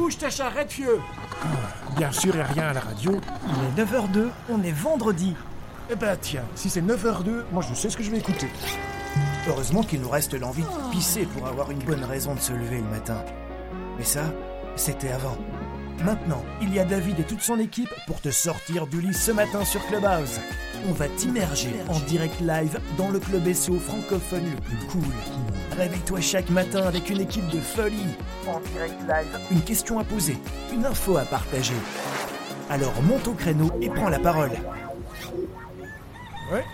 Bouge ta charrette, vieux Bien sûr, et rien à la radio. Il est 9h02, on est vendredi. Eh ben tiens, si c'est 9h02, moi je sais ce que je vais écouter. Heureusement qu'il nous reste l'envie de pisser pour avoir une bonne raison de se lever le matin. Mais ça, c'était avant. Maintenant, il y a David et toute son équipe pour te sortir du lit ce matin sur Clubhouse. On va t'immerger en direct live dans le club SEO francophone le plus cool. Réveille-toi chaque matin avec une équipe de folie. En direct live, une question à poser, une info à partager. Alors monte au créneau et prends la parole. Ouais,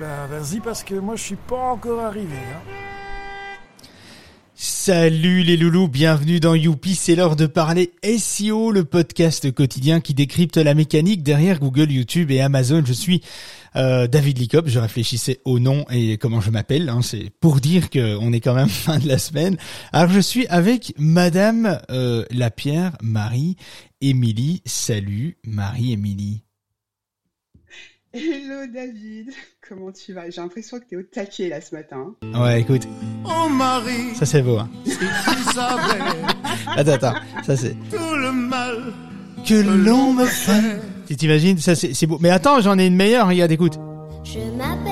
ben vas-y parce que moi je suis pas encore arrivé. Hein. Salut les loulous, bienvenue dans Youpi, c'est l'heure de parler SEO, le podcast quotidien qui décrypte la mécanique derrière Google, YouTube et Amazon. Je suis euh, David Licop, je réfléchissais au nom et comment je m'appelle, hein, c'est pour dire qu'on est quand même fin de la semaine. Alors je suis avec Madame euh, Lapierre, Marie, Émilie. Salut Marie-Émilie. Hello David, comment tu vas? J'ai l'impression que t'es au taquet là ce matin. Ouais, écoute. Oh Marie, ça c'est beau. Hein. attends, attends, ça c'est. Tout le mal que l'on me fait. Tu t'imagines? Ça c'est beau. Mais attends, j'en ai une meilleure. Regarde, écoute. Je m'appelle.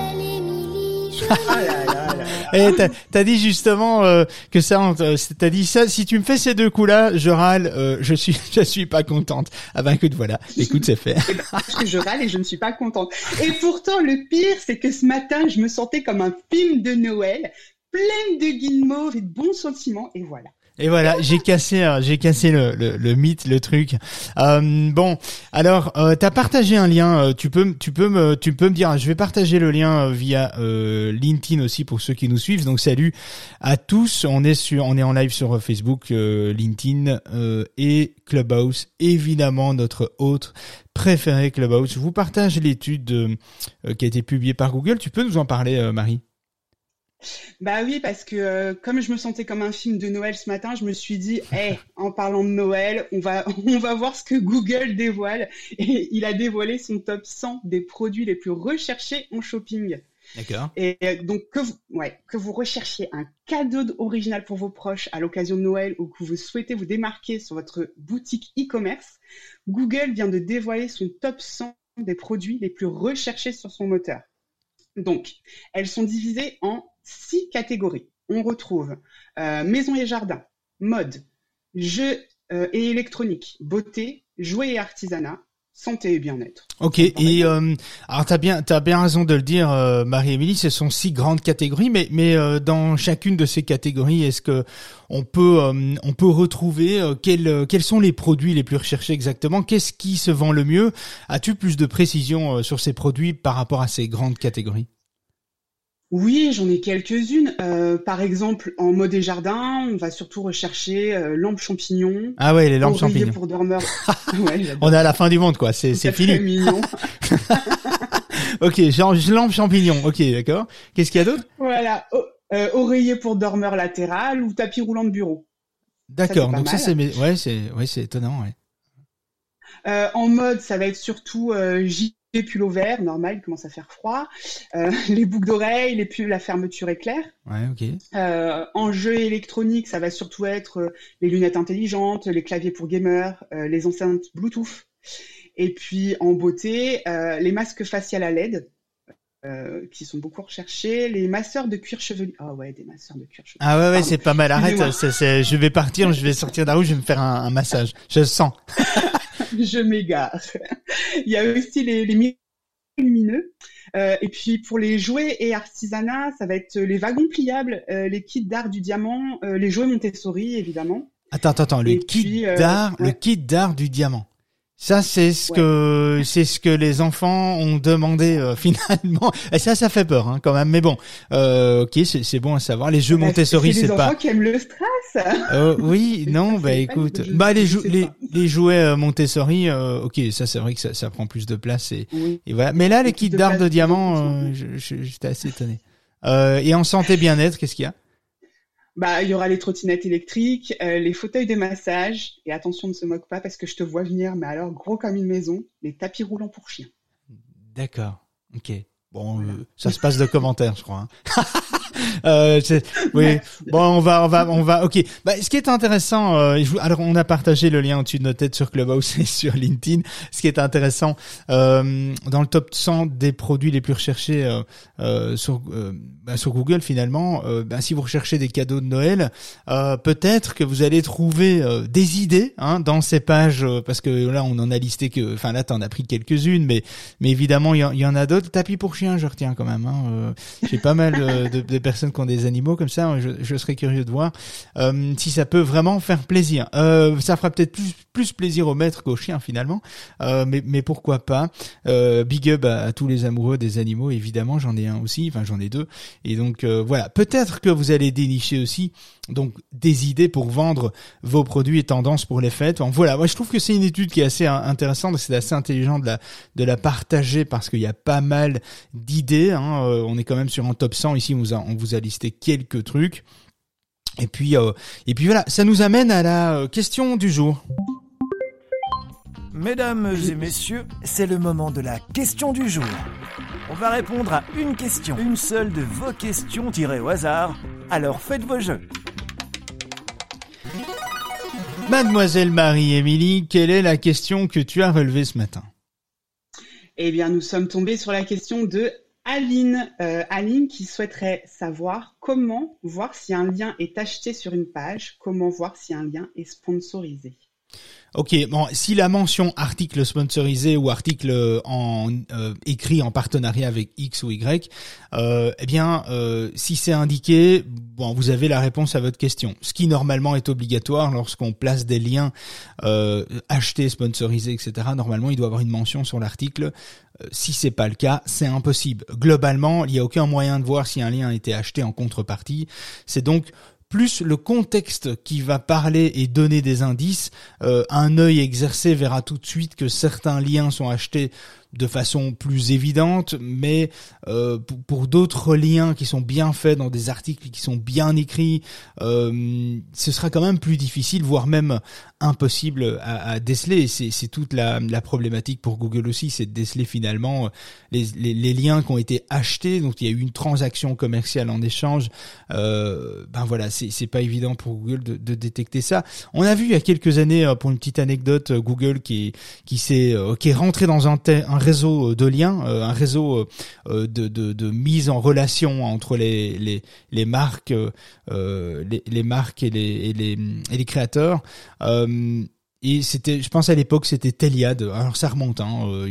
Et eh, t'as dit justement euh, que ça, euh, t'as dit ça. Si tu me fais ces deux coups-là, je râle. Euh, je suis, je suis pas contente. Ah ben écoute, voilà. Écoute, c'est fait. Eh ben, je râle et je ne suis pas contente. Et pourtant, le pire, c'est que ce matin, je me sentais comme un film de Noël, pleine de guillemets et de bons sentiments. Et voilà. Et voilà, j'ai cassé, euh, j'ai cassé le, le, mythe, le truc. Euh, bon, alors euh, t'as partagé un lien. Euh, tu peux, tu peux me, tu peux me dire. Je vais partager le lien via LinkedIn aussi pour ceux qui nous suivent. Donc salut à tous. On est sur, on est en live sur Facebook, LinkedIn et Clubhouse. Évidemment notre autre préféré Clubhouse. Je vous partage l'étude qui a été publiée par Google. Tu peux nous en parler, Marie? Bah oui, parce que euh, comme je me sentais comme un film de Noël ce matin, je me suis dit, hey, en parlant de Noël, on va, on va voir ce que Google dévoile. Et il a dévoilé son top 100 des produits les plus recherchés en shopping. D'accord. Et euh, donc que vous, ouais, que vous recherchiez un cadeau original pour vos proches à l'occasion de Noël ou que vous souhaitez vous démarquer sur votre boutique e-commerce, Google vient de dévoiler son top 100 des produits les plus recherchés sur son moteur. Donc, elles sont divisées en six catégories. On retrouve euh, maison et jardin, mode, jeux euh, et électronique, beauté, jouets et artisanat, santé et bien-être. Ok, et euh, alors t'as bien t'as bien raison de le dire, Marie-Émilie, ce sont six grandes catégories, mais mais dans chacune de ces catégories, est-ce que on peut on peut retrouver quels quels sont les produits les plus recherchés exactement? Qu'est-ce qui se vend le mieux? As-tu plus de précision sur ces produits par rapport à ces grandes catégories? Oui, j'en ai quelques-unes. Euh, par exemple, en mode et jardin, on va surtout rechercher euh, lampes champignons. Ah ouais, les lampes champignons. pour dormir. on est à la fin du monde, quoi. C'est c'est fini. mignon. ok, genre lampe champignons. Ok, d'accord. Qu'est-ce qu'il y a d'autre? Voilà, euh, oreiller pour dormeur latéral ou tapis roulant de bureau. D'accord. Donc ça c'est ouais, c'est ouais, c'est étonnant, ouais. en mode, ça va être surtout les pulls vert, normal, il commence à faire froid. Euh, les boucles d'oreilles, les pulls, la fermeture éclair. Ouais, ok. Euh, en jeu électronique, ça va surtout être euh, les lunettes intelligentes, les claviers pour gamers, euh, les enceintes Bluetooth. Et puis en beauté, les masques faciales à LED. qui sont beaucoup recherchés, les masseurs de cuir chevelu. Ah ouais, des masseurs de cuir chevelu. Ah ouais, ouais, c'est pas mal. Arrête, je vais partir, je vais sortir d'un je vais me faire un, un massage. Je sens. je m'égare. Il y a aussi les, les lumineux. Euh, et puis pour les jouets et artisanat, ça va être les wagons pliables, euh, les kits d'art du diamant, euh, les jouets Montessori évidemment. Attends, attends, attends, le kit d'art, le kit d'art du diamant. Ça, c'est ce que c'est ce que les enfants ont demandé euh, finalement. Et ça, ça fait peur hein, quand même. Mais bon, euh, ok, c'est bon à savoir. Les jeux bah, Montessori, c'est pas. Les enfants qui aiment le stress. Euh, oui, non, bah écoute, bah les, les, les jouets euh, Montessori, euh, ok, ça c'est vrai que ça, ça prend plus de place et, et voilà. Mais là, les kits d'art de diamant, j'étais assez étonné. et en santé bien-être, qu'est-ce qu'il y a? Bah, il y aura les trottinettes électriques, euh, les fauteuils de massage, et attention, ne se moque pas parce que je te vois venir, mais alors gros comme une maison, les tapis roulants pour chiens. D'accord, ok. Bon, euh, ça se passe de commentaires, je crois. Hein. Euh, oui. Bon, on va, on va, on va. Ok. Bah, ce qui est intéressant, euh, alors on a partagé le lien au-dessus de notre tête sur Clubhouse et sur LinkedIn. Ce qui est intéressant euh, dans le top 100 des produits les plus recherchés euh, euh sur euh, bah, sur Google, finalement, bah, si vous recherchez des cadeaux de Noël, peut-être que vous allez trouver des idées hein, dans ces pages, parce que là, on en a listé que, enfin là, t'en as pris quelques-unes, mais mais évidemment, il y, en a d'autres. Tapis pour chien, je retiens quand même. Hein, J'ai pas mal de, de qui ont des animaux comme ça, je, serais curieux de voir euh, si ça peut vraiment faire plaisir. Euh, ça fera peut-être plus, plus plaisir au maître qu'au chien finalement, euh, mais, mais pourquoi pas? Big up à, tous les amoureux des animaux, évidemment, j'en ai un aussi, enfin j'en ai deux, et donc voilà. Peut-être que vous allez dénicher aussi donc des idées pour vendre vos produits et tendances pour les fêtes. voilà, moi je trouve que c'est une étude qui est assez intéressante, c'est assez intelligent de la de la partager parce qu'il y a pas mal d'idées. Hein. on est quand même sur un top 100 ici, on vous a, vous a listé quelques trucs. Et puis, euh, et puis voilà, ça nous amène à la euh, question du jour. Mesdames et messieurs, c'est le moment de la question du jour. On va répondre à une question, une seule de vos questions tirées au hasard. Alors faites vos jeux. Mademoiselle Marie-Émilie, quelle est la question que tu as relevée ce matin? Eh bien, nous sommes tombés sur la question de Aline, euh, Aline qui souhaiterait savoir comment voir si un lien est acheté sur une page, comment voir si un lien est sponsorisé. Ok, bon, si la mention article sponsorisé ou article euh, en euh, écrit en partenariat avec X ou Y, euh, eh bien, euh, si c'est indiqué, bon, vous avez la réponse à votre question. Ce qui normalement est obligatoire lorsqu'on place des liens euh, achetés, sponsorisés, etc. Normalement, il doit avoir une mention sur l'article. si c'est pas le cas, c'est impossible. Globalement, il n'y a aucun moyen de voir si un lien a été acheté en contrepartie. C'est donc plus le contexte qui va parler et donner des indices, euh, un œil exercé verra tout de suite que certains liens sont achetés de façon plus évidente, mais euh, pour, d'autres liens qui sont bien faits dans des articles qui sont bien écrits, euh, ce sera quand même plus difficile, voire même impossible à, à déceler. C'est toute la, la, problématique pour Google aussi, c'est de déceler finalement euh, les, les, les, liens qui ont été achetés, donc il y a eu une transaction commerciale en échange. Euh, ben voilà, c'est pas évident pour Google de, de, détecter ça. On a vu il y a quelques années, euh, pour une petite anecdote, Google qui qui s'est qui est rentré dans un, un réseau de liens, euh, un réseau euh, de, mise en relation entre euh, les, marques et les, et les, et les créateurs. et c'était, je pense à l'époque, c'était Teliad. Alors ça remonte. Hein,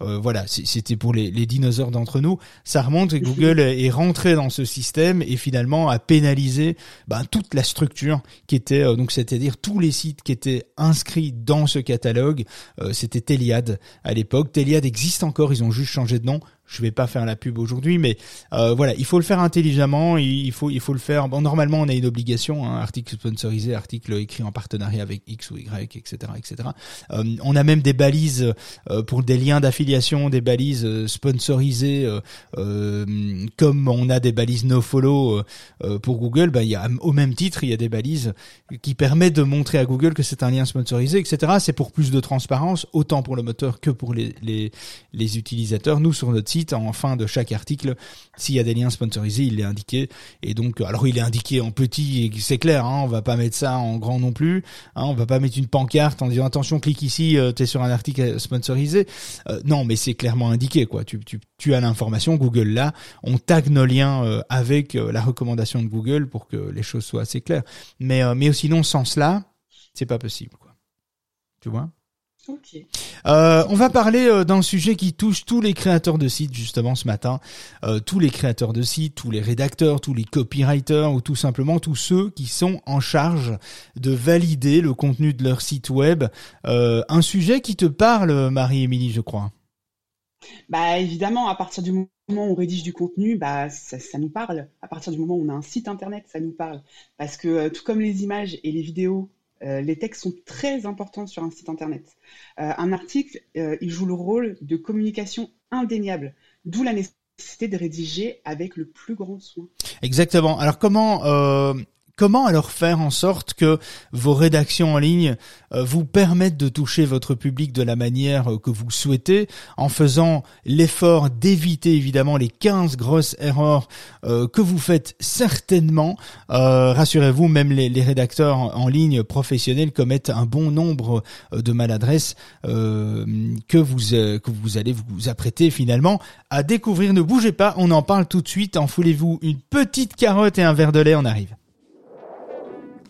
euh, voilà, c'était pour les, dinosaures d'entre nous. Ça remonte et Google est rentré dans ce système et finalement a pénalisé ben, toute la structure qui était euh, donc c'est-à-dire tous les sites qui étaient inscrits dans ce catalogue. Euh, c'était Teliad à l'époque. Teliad existe encore, ils ont juste changé de nom je vais pas faire la pub aujourd'hui, mais euh, voilà, il faut le faire intelligemment, il faut il faut le faire. Bon, normalement, on a une obligation, hein, article sponsorisé, article écrit en partenariat avec X ou Y, etc., etc. Euh, on a même des balises euh, pour des liens d'affiliation, des balises euh, sponsorisées, euh, comme on a des balises no follow pour Google. Ben, il y a au même titre, il y a des balises qui permettent de montrer à Google que c'est un lien sponsorisé, etc. C'est pour plus de transparence, autant pour le moteur que pour les les, les utilisateurs. Nous sur notre en fin de chaque article, s'il y a des liens sponsorisés, il est indiqué. Et donc, alors il est indiqué en petit, et c'est clair, hein, on va pas mettre ça en grand non plus. Hein, on va pas mettre une pancarte en disant attention, clique ici, euh, tu es sur un article sponsorisé. Euh, non, mais c'est clairement indiqué, quoi. Tu, as l'information, Google là, on tag nos liens euh, avec la recommandation de Google pour que les choses soient assez claires. Mais, mais sinon, sans cela, c'est pas possible, quoi. Tu vois? Euh, on va parler euh, d'un sujet qui touche tous les créateurs de sites justement ce matin, euh, tous les créateurs de sites, tous les rédacteurs, tous les copywriters ou tout simplement tous ceux qui sont en charge de valider le contenu de leur site web. un sujet qui te parle, Marie-Émilie, je crois. Bah évidemment, à partir du moment où on rédige du contenu, bah ça, ça, nous parle. À partir du moment où on a un site internet, ça nous parle. Parce que tout comme les images et les vidéos euh, les textes sont très importants sur un site internet. Euh, un article, euh, il joue le rôle de communication indéniable, d'où la nécessité de rédiger avec le plus grand soin. Exactement. Alors comment comment alors faire en sorte que vos rédactions en ligne euh, vous permettent de toucher votre public de la manière que vous souhaitez, en faisant l'effort d'éviter évidemment les 15 grosses erreurs que vous faites certainement. Rassurez-vous, même les, les, rédacteurs en ligne professionnels commettent un bon nombre de maladresses que vous que vous allez vous apprêter finalement à découvrir. Ne bougez pas, on en parle tout de suite. Enfoulez-vous une petite carotte et un verre de lait, on arrive.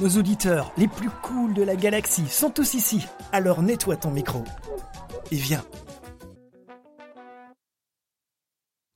Nos auditeurs les plus cools de la galaxie sont tous ici. Alors nettoie ton micro. Et viens,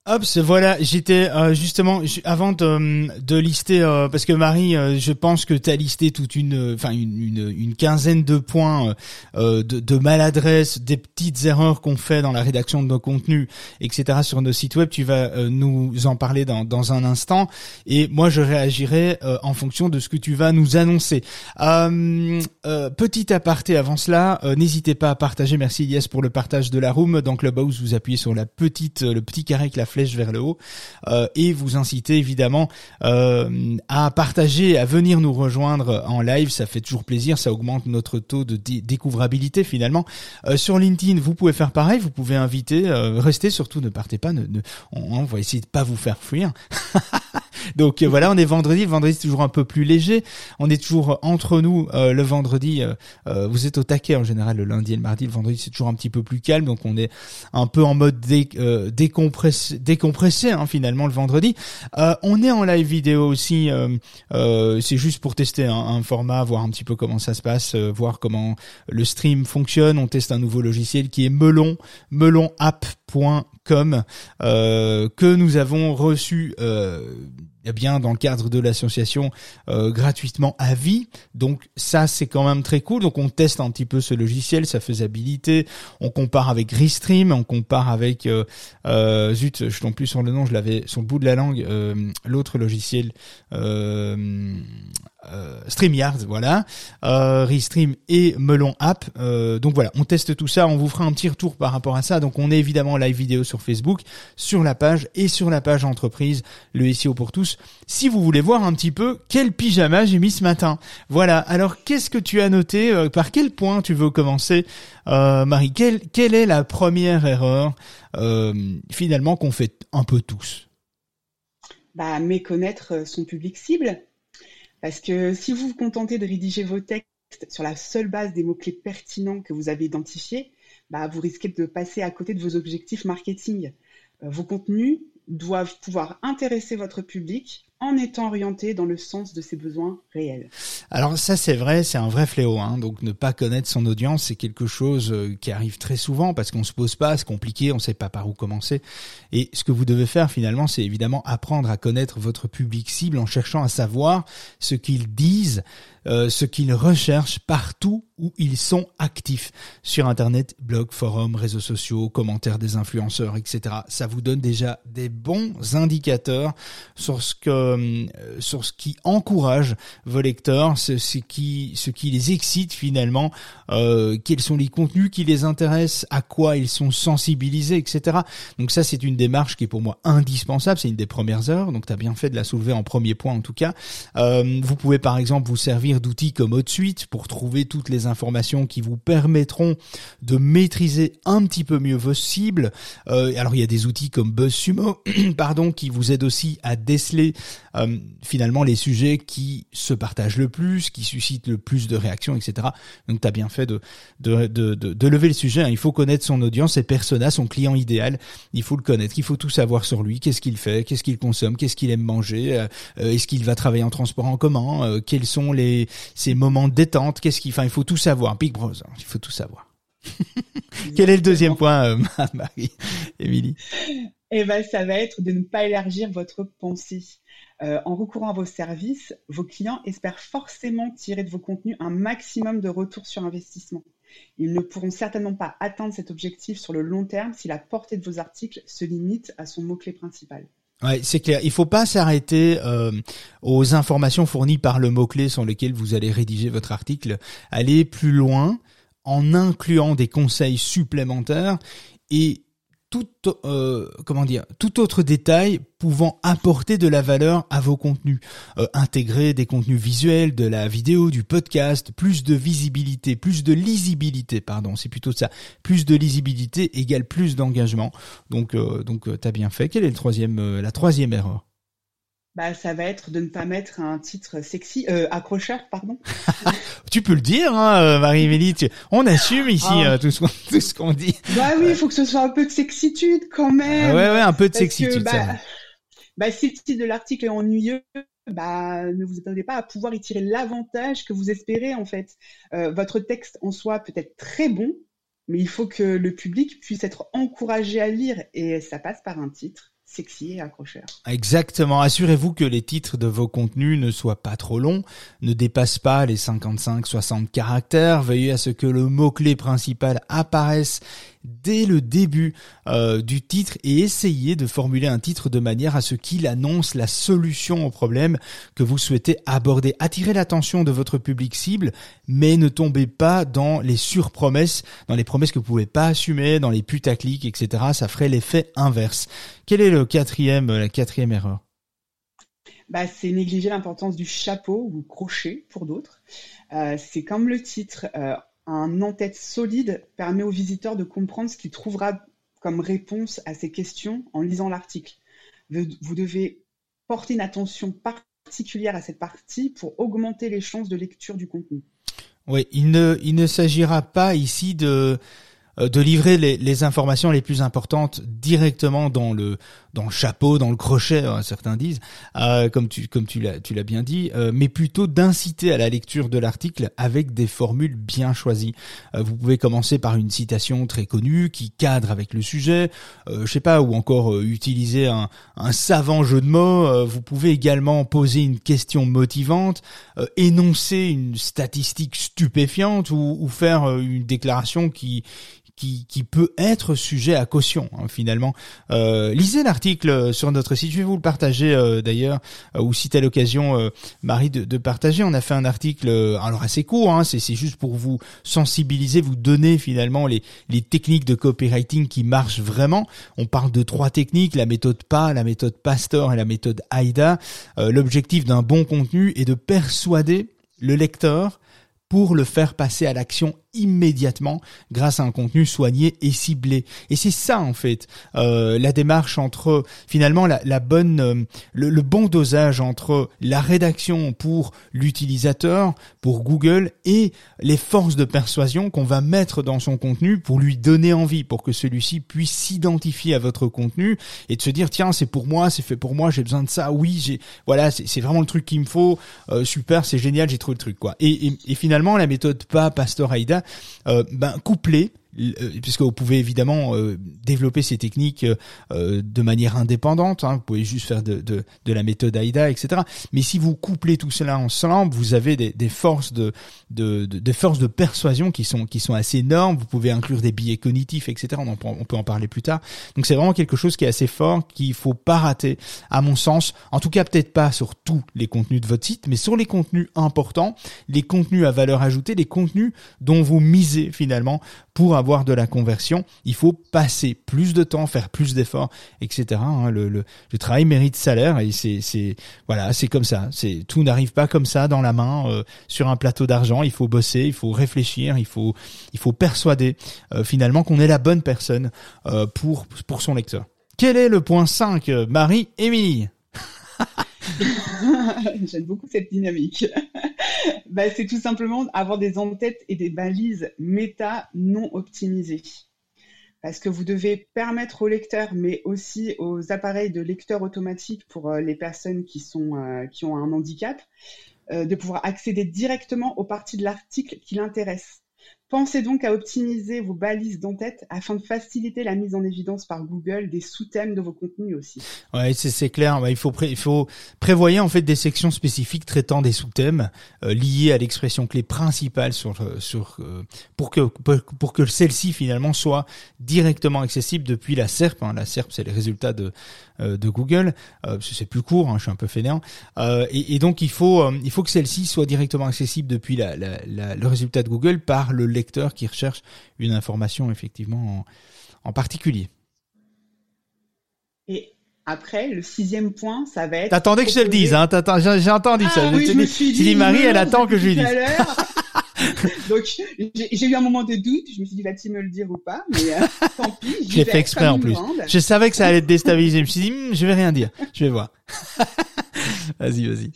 Hop, voilà, j'étais euh, justement avant de, de lister euh, parce que Marie, euh, je pense que tu as listé toute une enfin une, une, une, quinzaine de points de, de maladresse, des petites erreurs qu'on fait dans la rédaction de nos contenus, etc. sur nos sites web. Tu vas nous en parler dans, dans un instant et moi je réagirai en fonction de ce que tu vas nous annoncer. petit aparté avant cela, n'hésitez pas à partager. Merci Yes pour le partage de la room dans Clubhouse. Vous appuyez sur la petite le petit carré avec la flèche vers le haut euh, et vous inciter évidemment euh, à partager, à venir nous rejoindre en live. Ça fait toujours plaisir, ça augmente notre taux de découvrabilité finalement. Euh, sur LinkedIn, vous pouvez faire pareil, vous pouvez inviter, restez surtout, ne partez pas, ne, on, va essayer de pas vous faire fuir. Donc voilà, on est vendredi. Vendredi c'est toujours un peu plus léger. On est toujours entre nous le vendredi. vous êtes au taquet en général le lundi et le mardi. Le vendredi c'est toujours un petit peu plus calme. Donc on est un peu en mode dé, décompressé, décompressé hein, finalement le vendredi. Euh, on est en live vidéo aussi. Euh, euh, c'est juste pour tester un, format, voir un petit peu comment ça se passe, voir comment le stream fonctionne. On teste un nouveau logiciel qui est Melon, melonapp.com que nous avons reçu eh bien dans le cadre de l'association euh, gratuitement à vie. Donc ça c'est quand même très cool. Donc on teste un petit peu ce logiciel, sa faisabilité. On compare avec Restream, on compare avec euh, euh, zut, je tombe plus sur le nom, je l'avais sur le bout de la langue. L'autre logiciel. Euh, StreamYard, voilà, euh, Restream et Melon App. Euh, donc voilà, on teste tout ça, on vous fera un petit retour par rapport à ça. Donc on est évidemment live vidéo sur Facebook, sur la page et sur la page entreprise, le SEO pour tous. Si vous voulez voir un petit peu quel pyjama j'ai mis ce matin. Voilà, alors qu'est-ce que tu as noté euh, Par quel point tu veux commencer Marie quelle, quelle est la première erreur finalement qu'on fait un peu tous? Bah, méconnaître son public cible. Parce que si vous vous contentez de rédiger vos textes sur la seule base des mots-clés pertinents que vous avez identifiés, bah, vous risquez de passer à côté de vos objectifs marketing. Euh, vos contenus doivent pouvoir intéresser votre public en étant orienté dans le sens de ses besoins réels. Alors ça c'est vrai, c'est un vrai fléau. Hein. Donc ne pas connaître son audience, c'est quelque chose euh, qui arrive très souvent parce qu'on se pose pas, c'est compliqué, on sait pas par où commencer. Et ce que vous devez faire finalement, c'est évidemment apprendre à connaître votre public cible en cherchant à savoir ce qu'ils disent, euh, ce qu'ils recherchent partout où ils sont actifs sur Internet, blog, forum, réseaux sociaux, commentaires des influenceurs, etc. Ça vous donne déjà des bons indicateurs sur ce que, euh, sur ce qui encourage vos lecteurs, ce, ce qui, ce qui les excite finalement, euh, quels sont les contenus qui les intéressent, à quoi ils sont sensibilisés, etc. Donc ça, c'est une démarche qui est pour moi indispensable. C'est une des premières heures. Donc tu as bien fait de la soulever en premier point en tout cas. Euh, vous pouvez par exemple vous servir d'outils comme HotSuite pour trouver toutes les informations qui vous permettront de maîtriser un petit peu mieux vos cibles. Euh, alors il y a des outils comme BuzzSumo, pardon, qui vous aident aussi à déceler euh, finalement les sujets qui se partagent le plus, qui suscitent le plus de réactions, etc. Donc tu as bien fait de, de, de, de, lever le sujet. Hein. Il faut connaître son audience, ses personas, son client idéal. Il faut le connaître, il faut tout savoir sur lui, qu'est-ce qu'il fait, qu'est-ce qu'il consomme, qu'est-ce qu'il aime manger, euh, est-ce qu'il va travailler en transport en commun, quels sont les ses moments de détente, qu'est-ce qu'il, enfin il faut tout savoir. Big Brother, il faut tout savoir. Quel est le deuxième point, euh, Marie, Émilie? Eh ben, ça va être de ne pas élargir votre pensée. Euh, en recourant à vos services, vos clients espèrent forcément tirer de vos contenus un maximum de retour sur investissement. Ils ne pourront certainement pas atteindre cet objectif sur le long terme si la portée de vos articles se limite à son mot-clé principal. Ouais, c'est clair. Il faut pas s'arrêter euh, aux informations fournies par le mot-clé sur lequel vous allez rédiger votre article. Aller plus loin en incluant des conseils supplémentaires et tout, euh, comment dire, tout autre détail pouvant apporter de la valeur à vos contenus. Euh, intégrer des contenus visuels, de la vidéo, du podcast, plus de visibilité, plus de lisibilité, pardon, c'est plutôt ça. Plus de lisibilité égale plus d'engagement. Donc, euh, donc, t'as bien fait. Quelle est le troisième, la troisième erreur? Bah, ça va être de ne pas mettre un titre sexy, euh, accrocheur, pardon. tu peux le dire, hein, euh, Marie-Mélie. On assume ici ah. euh, tout ce qu'on dit. Bah oui, il faut que ce soit un peu de sexitude quand même. Ah ouais, ouais, un peu de sexitude. ça. Bah, bah, si le titre de l'article est ennuyeux, bah, ne vous attendez pas à pouvoir y tirer l'avantage que vous espérez en fait. Euh, votre texte en soi peut être très bon, mais il faut que le public puisse être encouragé à lire et ça passe par un titre sexy accrocheur. Exactement. Assurez-vous que les titres de vos contenus ne soient pas trop longs, ne dépassent pas les 55-60 caractères. Veillez à ce que le mot-clé principal apparaisse dès le début euh, du titre et essayez de formuler un titre de manière à ce qu'il annonce la solution au problème que vous souhaitez aborder. Attirez l'attention de votre public cible, mais ne tombez pas dans les surpromesses, dans les promesses que vous pouvez pas assumer, dans les putaclics, etc. Ça ferait l'effet inverse. Quel est le quatrième, la quatrième erreur? Bah, c'est négliger l'importance du chapeau ou crochet pour d'autres. Euh, c'est comme le titre, euh, un en-tête solide permet au visiteur de comprendre ce qu'il trouvera comme réponse à ces questions en lisant l'article. Vous devez porter une attention particulière à cette partie pour augmenter les chances de lecture du contenu. Oui, il ne, s'agira pas ici de de livrer les, les, informations les plus importantes directement dans le dans le chapeau, dans le crochet, hein, certains disent, euh, comme tu comme tu l'as tu l'as bien dit, euh, mais plutôt d'inciter à la lecture de l'article avec des formules bien choisies. Euh, vous pouvez commencer par une citation très connue qui cadre avec le sujet, je sais pas, ou encore utiliser un, un savant jeu de mots. vous pouvez également poser une question motivante, énoncer une statistique stupéfiante ou, ou faire une déclaration qui qui, qui peut être sujet à caution hein, finalement. Euh, lisez l'article sur notre site, je vais vous le partager euh, d'ailleurs, euh, ou si t'as l'occasion, euh, Marie, de, de, partager. On a fait un article, alors assez court, hein, c'est juste pour vous sensibiliser, vous donner finalement les, les techniques de copywriting qui marchent vraiment. On parle de trois techniques, la méthode PA, la méthode Pastor et la méthode AIDA. L'objectif d'un bon contenu est de persuader le lecteur pour le faire passer à l'action immédiatement grâce à un contenu soigné et ciblé. Et c'est ça en fait euh, la démarche entre finalement la, la bonne euh, le, le, bon dosage entre la rédaction pour l'utilisateur, pour Google et les forces de persuasion qu'on va mettre dans son contenu pour lui donner envie, pour que celui-ci puisse s'identifier à votre contenu et de se dire tiens c'est pour moi, c'est fait pour moi, j'ai besoin de ça, oui j'ai voilà c'est vraiment le truc qu'il me faut, euh, super c'est génial j'ai trouvé le truc quoi. Et, et, et finalement la méthode pas Pastor Aida ben, couplé euh, puisque vous pouvez évidemment euh, développer ces techniques euh, de manière indépendante, hein, vous pouvez juste faire de, de, de, la méthode AIDA, etc. Mais si vous couplez tout cela ensemble, vous avez des, des forces de, de, de, forces de persuasion qui sont qui sont assez énormes. Vous pouvez inclure des biais cognitifs, etc. On, on peut en parler plus tard. Donc c'est vraiment quelque chose qui est assez fort, qu'il faut pas rater, à mon sens. En tout cas, peut-être pas sur tous les contenus de votre site, mais sur les contenus importants, les contenus à valeur ajoutée, les contenus dont vous misez finalement pour avoir de la conversion, il faut passer plus de temps, faire plus d'efforts, etc. Hein. le, le, le, travail mérite salaire et c'est, c'est voilà, c'est comme ça. C'est tout n'arrive pas comme ça dans la main euh, sur un plateau d'argent. Il faut bosser, il faut réfléchir, il faut il faut persuader euh, finalement qu'on est la bonne personne euh, pour pour son lecteur. Quel est le point 5, Marie Émilie J'aime beaucoup cette dynamique. Bah, c'est tout simplement avoir des en-têtes et des balises méta non optimisées. Parce que vous devez permettre aux lecteurs, mais aussi aux appareils de lecteur automatique pour euh, les personnes euh, qui ont un handicap, euh, de pouvoir accéder directement aux parties de l'article qui l'intéressent Pensez donc à optimiser vos balises d'en-tête afin de faciliter la mise en évidence par Google des sous-thèmes de vos contenus aussi. Ouais, c'est clair. il faut prévoyer en fait des sections spécifiques traitant des sous-thèmes euh, liés à l'expression clé principale euh, euh, pour que pour que celle-ci finalement soit directement accessible depuis la SERP. Hein. La SERP, c'est les résultats de de Google. c'est plus court. Hein, je suis un peu fainéant. Et, et, donc il faut il faut que celle-ci soit directement accessible depuis la, la, la, le résultat de Google par le lecteur qui recherche une information effectivement en, particulier. Et après, le sixième point, ça va être. T'attendais que je te le dise, hein. J'ai entendu ça. Ah, oui, je me suis dit, Marie, elle attend que je lui dise. Donc j'ai eu un moment de doute. Je me suis dit va-t-il me le dire ou pas? Mais euh, tant pis. Je l'ai fait exprès en plus. Je savais que ça allait te déstabiliser. Je me suis dit hmm, je vais rien dire. Je vais voir. vas-y, vas-y.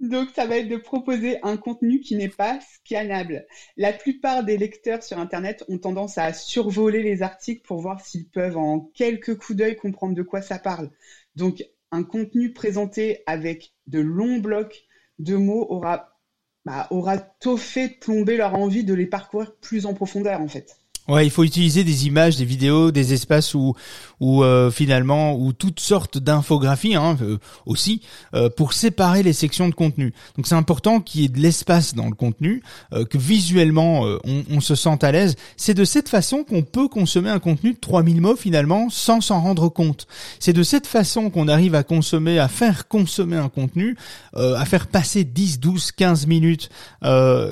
Donc ça va être de proposer un contenu qui n'est pas scannable. La plupart des lecteurs sur Internet ont tendance à survoler les articles pour voir s'ils peuvent en quelques coups d'œil comprendre de quoi ça parle. Donc un contenu présenté avec de longs blocs de mots aura bah, aura tôt fait tomber leur envie de les parcourir plus en profondeur en fait. Ouais, il faut utiliser des images, des vidéos, des espaces où, où euh, finalement, où toutes sortes d'infographies hein, euh, aussi, euh, pour séparer les sections de contenu. Donc c'est important qu'il y ait de l'espace dans le contenu, que visuellement on, on, se sente à l'aise. C'est de cette façon qu'on peut consommer un contenu de 3000 mots finalement sans s'en rendre compte. C'est de cette façon qu'on arrive à consommer, à faire consommer un contenu, à faire passer 10, 12, 15 minutes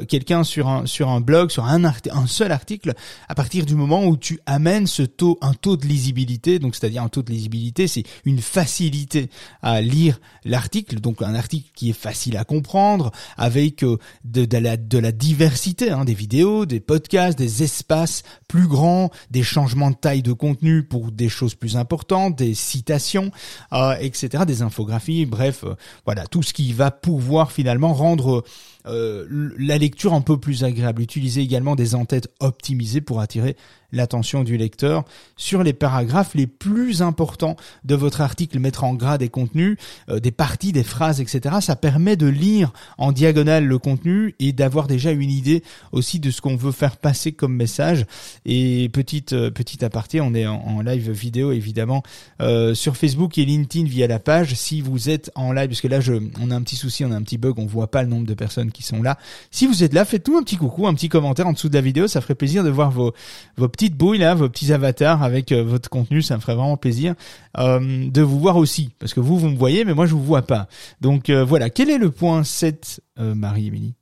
quelqu'un sur un sur un blog, sur un, un seul article. Partir du moment où tu amènes ce taux, un taux de lisibilité, donc c'est-à-dire un taux de lisibilité, c'est une facilité à lire l'article, donc un article qui est facile à comprendre, avec euh, de, la, diversité, hein, des vidéos, des podcasts, des espaces plus grands, des changements de taille de contenu pour des choses plus importantes, des citations, euh, etc., des infographies, bref, euh, voilà, tout ce qui va pouvoir finalement rendre la lecture un peu plus agréable. Utilisez également des entêtes optimisées pour attirer l'attention du lecteur sur les paragraphes les plus importants de votre article, mettre en gras des contenus, euh, des parties, des phrases, etc. Ça permet de lire en diagonale le contenu et d'avoir déjà une idée aussi de ce qu'on veut faire passer comme message. Et petite euh, petite aparté, on est en, live vidéo évidemment euh, sur Facebook et LinkedIn via la page. Si vous êtes en live, parce que là je, on a un petit souci, on a un petit bug, on voit pas le nombre de personnes qui sont là. Si vous êtes là, faites-nous un petit coucou, un petit commentaire en dessous de la vidéo, ça ferait plaisir de voir vos vos petites bouilles là, vos petits avatars avec euh, votre contenu, ça me ferait vraiment plaisir euh, de vous voir aussi, parce que vous, vous me voyez, mais moi, je vous vois pas. Donc euh, voilà, quel est le point 7, Marie-Émilie?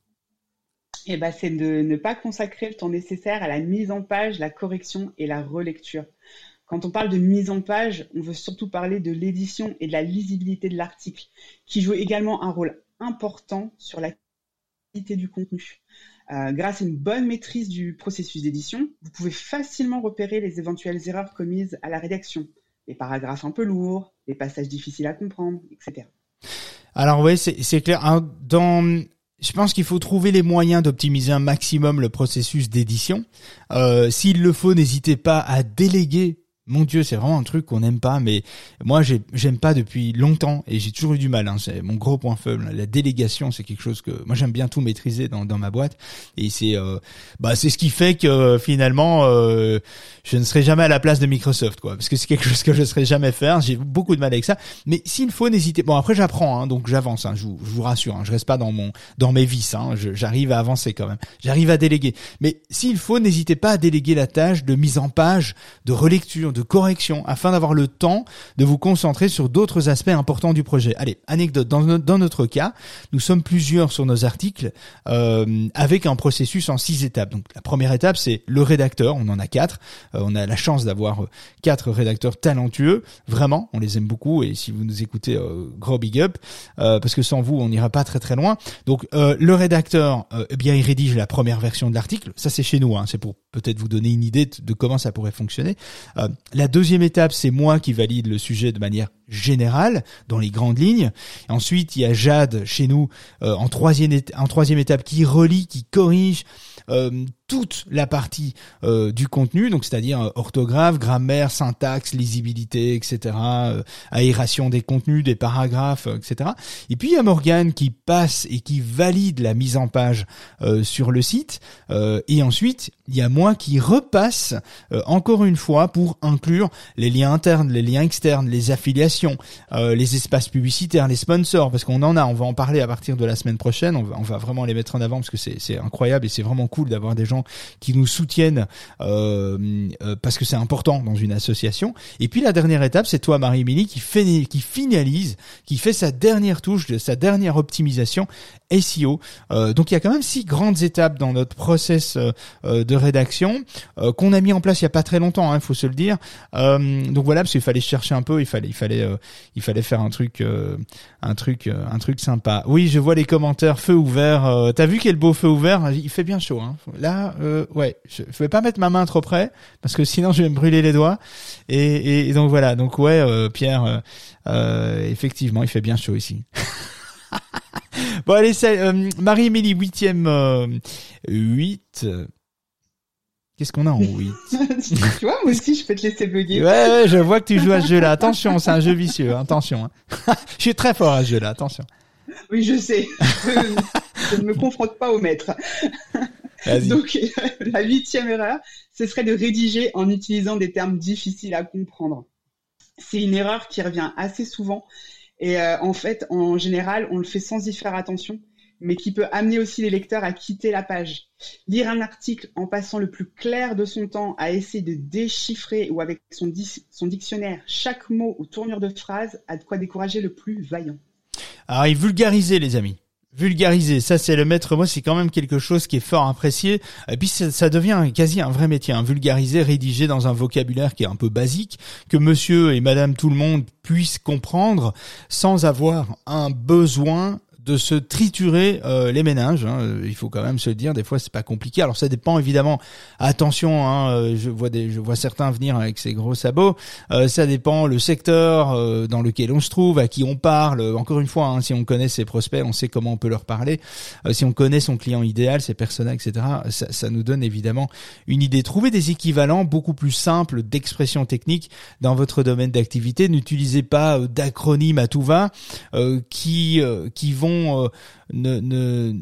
Eh ben, c'est de ne pas consacrer le temps nécessaire à la mise en page, la correction et la relecture. Quand on parle de mise en page, on veut surtout parler de l'édition et de la lisibilité de l'article, qui joue également un rôle important sur la qualité du contenu. Euh, grâce à une bonne maîtrise du processus d'édition, vous pouvez facilement repérer les éventuelles erreurs commises à la rédaction, les paragraphes un peu lourds, les passages difficiles à comprendre, etc. Alors oui, c'est clair. Dans, je pense qu'il faut trouver les moyens d'optimiser un maximum le processus d'édition. Euh, S'il le faut, n'hésitez pas à déléguer mon Dieu, c'est vraiment un truc qu'on n'aime pas, mais moi j'aime pas depuis longtemps et j'ai toujours eu du mal. Hein, c'est mon gros point faible. La délégation, c'est quelque chose que moi j'aime bien tout maîtriser dans, dans ma boîte et c'est euh, bah c'est ce qui fait que finalement euh, je ne serai jamais à la place de Microsoft quoi, parce que c'est quelque chose que je ne serai jamais faire. J'ai beaucoup de mal avec ça, mais s'il faut, n'hésitez. Bon après j'apprends, hein, donc j'avance. Hein, je, vous, je vous rassure, hein, je reste pas dans mon dans mes vices. Hein, j'arrive à avancer quand même. J'arrive à déléguer, mais s'il faut, n'hésitez pas à déléguer la tâche de mise en page, de relecture de correction afin d'avoir le temps de vous concentrer sur d'autres aspects importants du projet. Allez, anecdote, dans, notre, cas, nous sommes plusieurs sur nos articles euh, avec un processus en six étapes. Donc la première étape, c'est le rédacteur, on en a quatre. Euh, on a la chance d'avoir euh, quatre rédacteurs talentueux, vraiment, on les aime beaucoup et si vous nous écoutez, euh, gros big up, euh, parce que sans vous, on n'ira pas très très loin. Donc le rédacteur, eh bien, il rédige la première version de l'article. Ça, c'est chez nous, hein, c'est pour peut-être vous donner une idée de comment ça pourrait fonctionner. La deuxième étape, c'est moi qui valide le sujet de manière générale, dans les grandes lignes. Ensuite, il y a Jade chez nous euh, en, troisième étape qui relie, qui corrige euh, toute la partie euh, du contenu, donc c'est-à-dire euh, orthographe, grammaire, syntaxe, lisibilité, etc., euh, aération des contenus, des paragraphes, etc. Et puis il y a Morgane qui passe et qui valide la mise en page sur le site. et ensuite, il y a moi qui repasse encore une fois pour inclure les liens internes, les liens externes, les affiliations, les espaces publicitaires, les sponsors, parce qu'on en a, on va en parler à partir de la semaine prochaine, on va, on va vraiment les mettre en avant parce que c'est incroyable et c'est vraiment cool d'avoir des gens qui nous soutiennent euh, euh, parce que c'est important dans une association. Et puis la dernière étape, c'est toi, Marie-Émilie, qui, qui finalise, qui fait sa dernière touche, de sa dernière optimisation SEO. Euh, donc il y a quand même six grandes étapes dans notre process euh, euh, de rédaction qu'on a mis en place il y a pas très longtemps, il hein, faut se le dire. donc voilà, parce qu'il fallait chercher un peu, il fallait, il fallait, il fallait faire un truc, un truc, un truc sympa. Oui, je vois les commentaires, feu ouvert. T'as vu quel beau feu ouvert? Il fait bien chaud. Hein. Là, ouais, je, je vais pas mettre ma main trop près parce que sinon je vais me brûler les doigts. Et, et, donc voilà, donc ouais, Pierre, effectivement, il fait bien chaud ici. bon allez, euh, Marie-Émilie, huitième, euh, huit. Qu'est-ce qu'on a en 8 Tu vois, moi aussi, je peux te laisser bugger. Ouais, ouais, je vois que tu joues à ce jeu-là. Attention, c'est un jeu vicieux. Attention. Hein. je suis très fort à ce jeu-là. Attention. Oui, je sais. je ne me confronte pas au maître. Donc, la huitième erreur, ce serait de rédiger en utilisant des termes difficiles à comprendre. C'est une erreur qui revient assez souvent et euh, en fait, en général, on le fait sans y faire attention, mais qui peut amener aussi les lecteurs à quitter la page. Lire un article en passant le plus clair de son temps à essayer de déchiffrer ou avec son, son dictionnaire chaque mot ou tournure de phrase a de quoi décourager le plus vaillant. Alors, il vulgarisait, les amis vulgariser, ça c'est le maître mot, c'est quand même quelque chose qui est fort apprécié. Et puis ça, devient quasi un vrai métier, un vulgariser, rédiger dans un vocabulaire qui est un peu basique, que monsieur et madame tout le monde puissent comprendre sans avoir un besoin de se triturer euh, les méninges. Hein. Il faut quand même se le dire. Des fois, c'est pas compliqué. Alors, ça dépend évidemment. Attention, hein, euh, je vois des, je vois certains venir avec ces gros sabots. Euh, ça dépend le secteur euh, dans lequel on se trouve, à qui on parle. Encore une fois, hein, si on connaît ses prospects, on sait comment on peut leur parler. si on connaît son client idéal, ses personas, etc. Ça, ça, nous donne évidemment une idée. Trouver des équivalents beaucoup plus simples d'expression technique dans votre domaine d'activité. N'utilisez pas d'acronymes à tout va qui qui vont euh,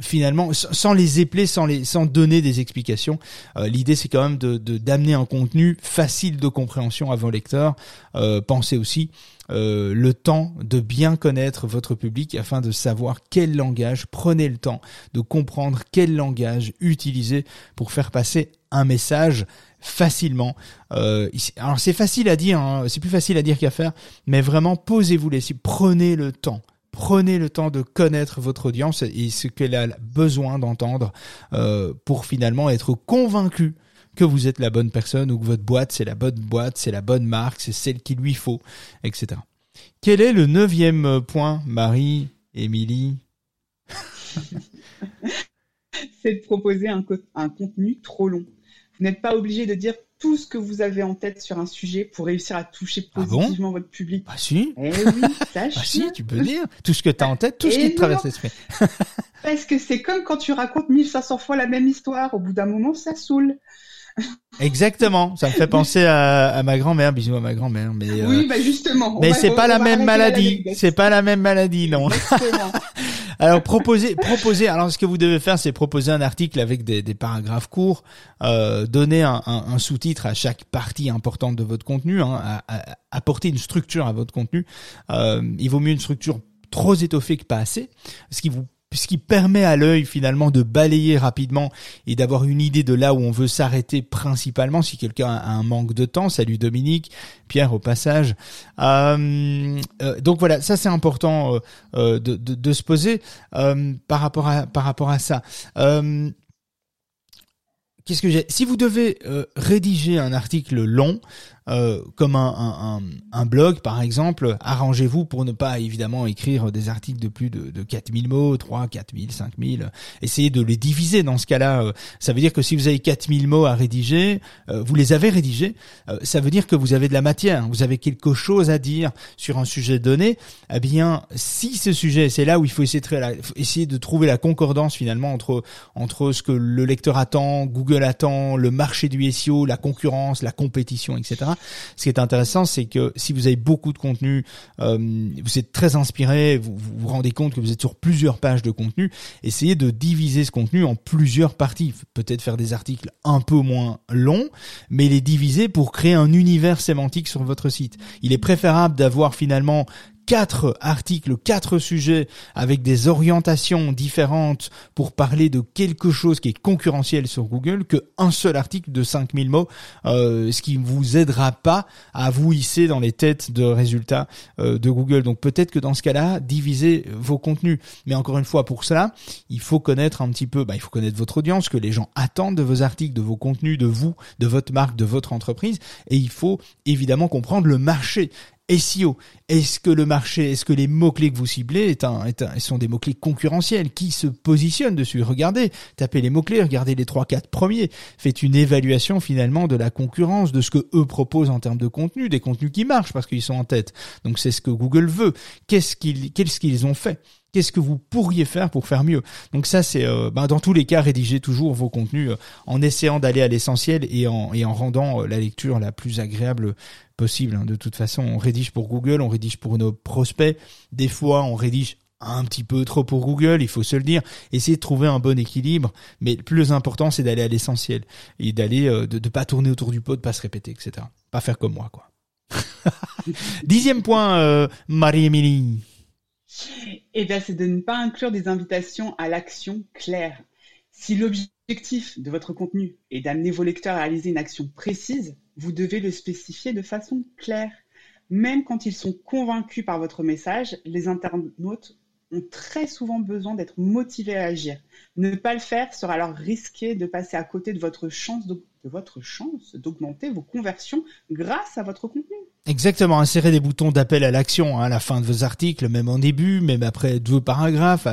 finalement sans les épeler, sans les sans donner des explications. Euh, l'idée c'est quand même de d'amener un contenu facile de compréhension à vos lecteurs. Euh, pensez aussi le temps de bien connaître votre public afin de savoir quel langage. Prenez le temps de comprendre quel langage utiliser pour faire passer un message facilement. alors c'est facile à dire, hein, c'est plus facile à dire qu'à faire, mais vraiment posez-vous les, prenez le temps prenez le temps de connaître votre audience et ce qu'elle a besoin d'entendre euh, pour finalement être convaincu que vous êtes la bonne personne ou que votre boîte c'est la bonne boîte, c'est la bonne marque, c'est celle qu'il lui faut, etc. Quel est le neuvième point, Marie, Émilie C'est de proposer un, un contenu trop long. Vous n'êtes pas obligé de dire tout ce que vous avez en tête sur un sujet pour réussir à toucher ah positivement votre public. Ah si. Eh oui, sache. ah si, tu peux dire tout ce que tu as en tête, tout ce qui te traverse l'esprit. Parce que c'est comme quand tu racontes 1500 fois la même histoire, au bout d'un moment ça saoule. Exactement, ça me fait penser à, à ma grand-mère, bisous à ma grand-mère. Mais oui, euh, bah justement. Mais c'est pas la même maladie, c'est pas la même maladie, non. Alors proposer, proposer. Alors ce que vous devez faire, c'est proposer un article avec des, des paragraphes courts, euh, donner un, sous-titre à chaque partie importante de votre contenu, hein, apporter une structure à votre contenu. Euh, il vaut mieux une structure trop étoffée que pas assez, ce qui vous ce qui permet à l'œil finalement de balayer rapidement et d'avoir une idée de là où on veut s'arrêter principalement si quelqu'un a un manque de temps. Salut Dominique, Pierre au passage. Euh, euh, donc voilà, ça c'est important euh, de, de, de, se poser par rapport à par rapport à ça. Qu'est-ce que j'ai? Si vous devez rédiger un article long, euh, comme un, un, un, blog par exemple, arrangez-vous pour ne pas évidemment écrire des articles de plus de, de 4000 mots, 3, 4000, 5000. Essayez de les diviser dans ce cas-là. Euh, ça veut dire que si vous avez 4000 mots à rédiger, euh, vous les avez rédigés, ça veut dire que vous avez de la matière, vous avez quelque chose à dire sur un sujet donné. Eh bien, si ce sujet, c'est là où il faut essayer de, essayer de trouver la concordance finalement entre entre ce que le lecteur attend, Google attend, le marché du SEO, la concurrence, la compétition, etc. Ce qui est intéressant, c'est que si vous avez beaucoup de contenu, euh, vous êtes très inspiré, vous, vous rendez compte que vous êtes sur plusieurs pages de contenu, essayez de diviser ce contenu en plusieurs parties. Peut-être faire des articles un peu moins longs, mais les diviser pour créer un univers sémantique sur votre site. Il est préférable d'avoir finalement quatre articles, quatre sujets avec des orientations différentes pour parler de quelque chose qui est concurrentiel sur Google que un seul article de 5000 mots, euh, ce qui vous aidera pas à vous hisser dans les têtes de résultats euh, de Google. Donc peut-être que dans ce cas-là, divisez vos contenus. Mais encore une fois, pour cela, il faut connaître un petit peu, bah, il faut connaître votre audience, que les gens attendent de vos articles, de vos contenus, de vous, de votre marque, de votre entreprise. Et il faut évidemment comprendre le marché. SEO. Est-ce que le marché, est-ce que les mots-clés que vous ciblez sont des mots-clés concurrentiels? Qui se positionnent dessus? Regardez, tapez les mots-clés, regardez les trois, quatre premiers. Faites une évaluation finalement de la concurrence, de ce que eux proposent en termes de contenu, des contenus qui marchent parce qu'ils sont en tête. Donc c'est ce que Google veut. Qu'est-ce qu'ils ont fait? Qu'est-ce que vous pourriez faire pour faire mieux Donc ça, c'est euh, ben, dans tous les cas, rédigez toujours vos contenus euh, en essayant d'aller à l'essentiel et en, et en rendant euh, la lecture la plus agréable possible. Hein. De toute façon, on rédige pour Google, on rédige pour nos prospects. Des fois, on rédige un petit peu trop pour Google, il faut se le dire. Essayez de trouver un bon équilibre, mais le plus important, c'est d'aller à l'essentiel et d'aller de ne pas tourner autour du pot, de pas se répéter, etc. Pas faire comme moi, quoi. Dixième point, Marie-Émilie. Eh bien, c'est de ne pas inclure des invitations à l'action claire. Si l'objectif de votre contenu est d'amener vos lecteurs à réaliser une action précise, vous devez le spécifier de façon claire. Même quand ils sont convaincus par votre message, les internautes ont très souvent besoin d'être motivés à agir. Ne pas le faire sera alors risquer de passer à côté de votre chance d'augmenter vos conversions grâce à votre contenu. Exactement, insérer des boutons d'appel à l'action hein, à la fin de vos articles, même en début, même après deux paragraphes,